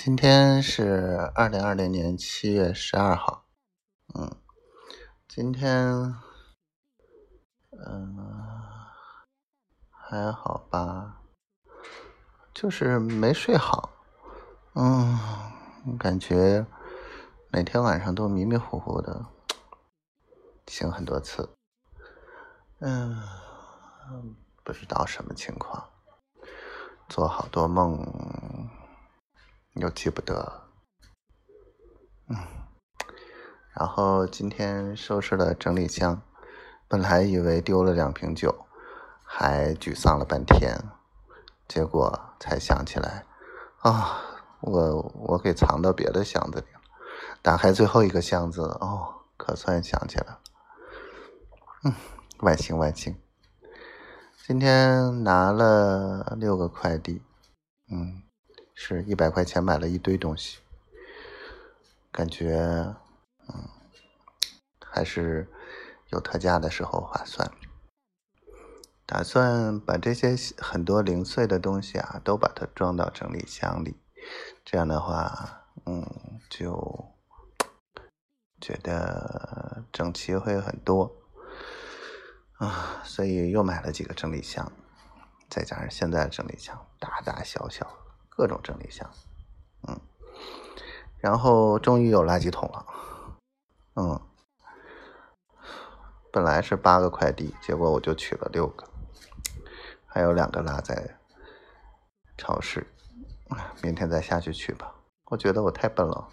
今天是二零二零年七月十二号，嗯，今天，嗯，还好吧，就是没睡好，嗯，感觉每天晚上都迷迷糊糊的，醒很多次，嗯，不知道什么情况，做好多梦。又记不得，嗯，然后今天收拾了整理箱，本来以为丢了两瓶酒，还沮丧了半天，结果才想起来，啊，我我给藏到别的箱子里了。打开最后一个箱子，哦，可算想起来了，嗯，万幸万幸。今天拿了六个快递，嗯。是一百块钱买了一堆东西，感觉嗯还是有特价的时候划算。打算把这些很多零碎的东西啊，都把它装到整理箱里，这样的话，嗯，就觉得整齐会很多啊，所以又买了几个整理箱，再加上现在的整理箱大大小小。各种整理箱，嗯，然后终于有垃圾桶了，嗯，本来是八个快递，结果我就取了六个，还有两个落在超市，明天再下去取吧。我觉得我太笨了，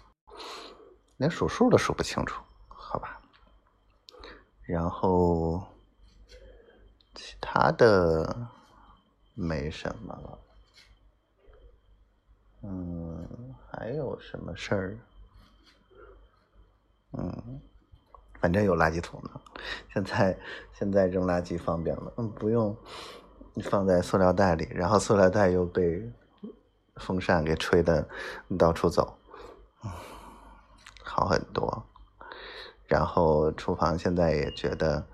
连数数都数不清楚，好吧。然后其他的没什么了。嗯，还有什么事儿？嗯，反正有垃圾桶呢。现在现在扔垃圾方便了，嗯，不用放在塑料袋里，然后塑料袋又被风扇给吹的到处走，嗯，好很多。然后厨房现在也觉得，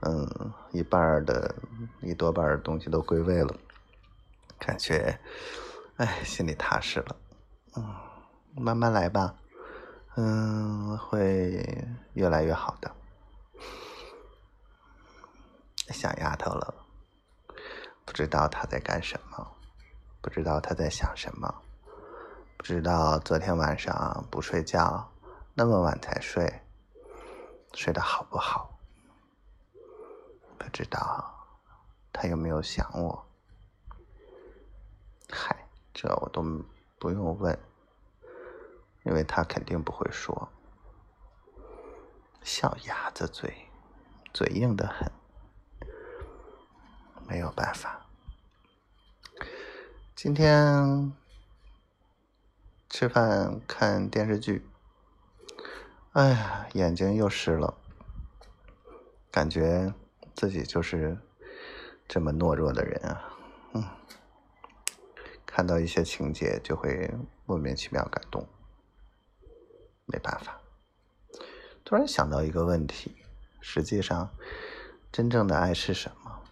嗯，一半的一多半的东西都归位了，感觉。哎，心里踏实了，嗯，慢慢来吧，嗯，会越来越好的。想丫头了，不知道她在干什么，不知道她在想什么，不知道昨天晚上不睡觉，那么晚才睡，睡得好不好？不知道她有没有想我？这我都不用问，因为他肯定不会说。小鸭子嘴，嘴硬的很，没有办法。今天吃饭看电视剧，哎呀，眼睛又湿了，感觉自己就是这么懦弱的人啊，看到一些情节就会莫名其妙感动，没办法。突然想到一个问题：实际上，真正的爱是什么？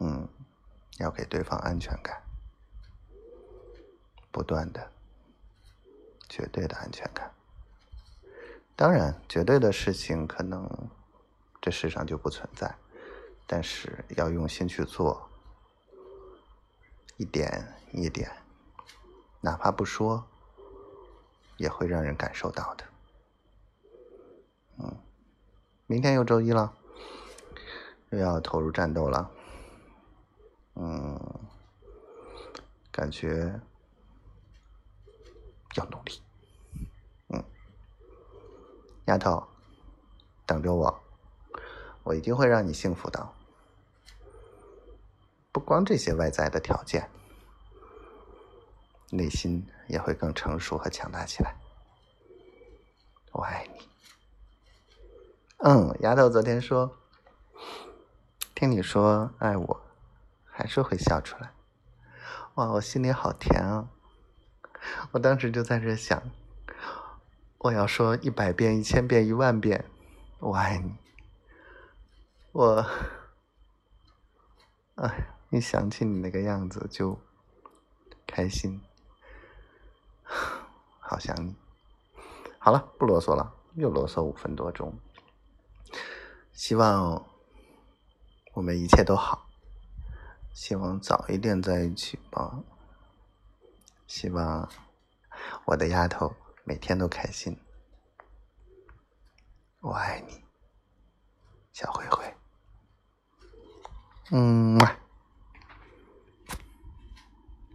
嗯，要给对方安全感，不断的、绝对的安全感。当然，绝对的事情可能这世上就不存在，但是要用心去做。一点一点，哪怕不说，也会让人感受到的。嗯，明天又周一了，又要投入战斗了。嗯，感觉要努力。嗯，丫头，等着我，我一定会让你幸福的。不光这些外在的条件，内心也会更成熟和强大起来。我爱你。嗯，丫头昨天说，听你说爱我，还是会笑出来。哇，我心里好甜啊！我当时就在这想，我要说一百遍、一千遍、一万遍，我爱你。我，哎。一想起你那个样子，就开心，好想你。好了，不啰嗦了，又啰嗦五分多钟。希望我们一切都好，希望早一点在一起吧。希望我的丫头每天都开心。我爱你，小灰灰。嗯。